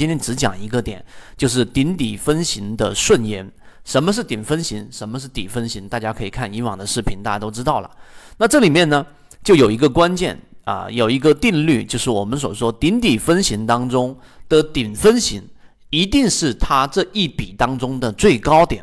今天只讲一个点，就是顶底分型的顺延。什么是顶分型？什么是底分型？大家可以看以往的视频，大家都知道了。那这里面呢，就有一个关键啊，有一个定律，就是我们所说顶底分型当中的顶分型，一定是它这一笔当中的最高点，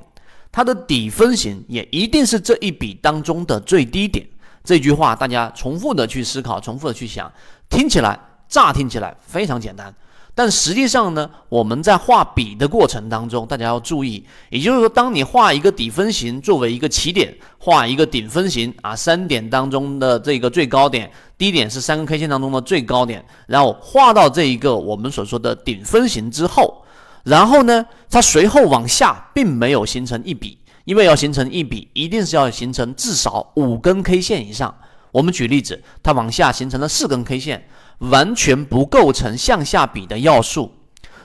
它的底分型也一定是这一笔当中的最低点。这句话大家重复的去思考，重复的去想，听起来乍听起来非常简单。但实际上呢，我们在画笔的过程当中，大家要注意，也就是说，当你画一个底分型作为一个起点，画一个顶分型啊，三点当中的这个最高点，低点是三根 K 线当中的最高点，然后画到这一个我们所说的顶分型之后，然后呢，它随后往下并没有形成一笔，因为要形成一笔，一定是要形成至少五根 K 线以上。我们举例子，它往下形成了四根 K 线。完全不构成向下比的要素，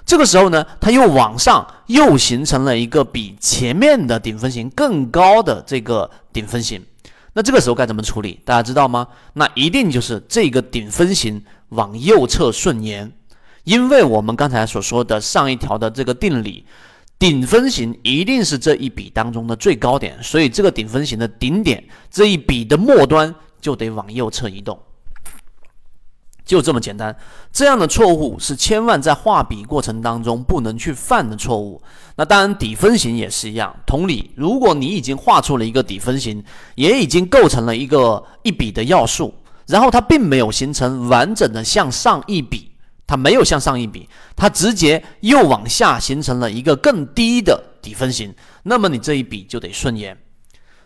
这个时候呢，它又往上又形成了一个比前面的顶分型更高的这个顶分型，那这个时候该怎么处理？大家知道吗？那一定就是这个顶分型往右侧顺延，因为我们刚才所说的上一条的这个定理，顶分型一定是这一笔当中的最高点，所以这个顶分型的顶点这一笔的末端就得往右侧移动。就这么简单，这样的错误是千万在画笔过程当中不能去犯的错误。那当然，底分型也是一样。同理，如果你已经画出了一个底分型，也已经构成了一个一笔的要素，然后它并没有形成完整的向上一笔，它没有向上一笔，它直接又往下形成了一个更低的底分型，那么你这一笔就得顺延。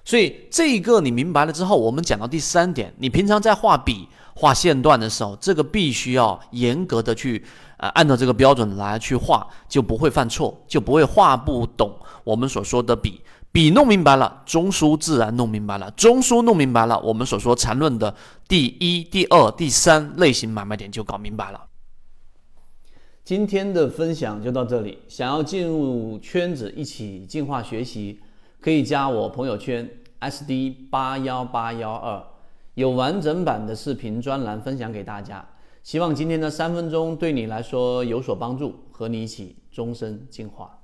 所以这一个你明白了之后，我们讲到第三点，你平常在画笔。画线段的时候，这个必须要严格的去，呃，按照这个标准来去画，就不会犯错，就不会画不懂我们所说的笔。笔弄明白了，中枢自然弄明白了，中枢弄明白了，我们所说缠论的第一、第二、第三类型买卖点就搞明白了。今天的分享就到这里，想要进入圈子一起进化学习，可以加我朋友圈 SD 八幺八幺二。有完整版的视频专栏分享给大家，希望今天的三分钟对你来说有所帮助，和你一起终身进化。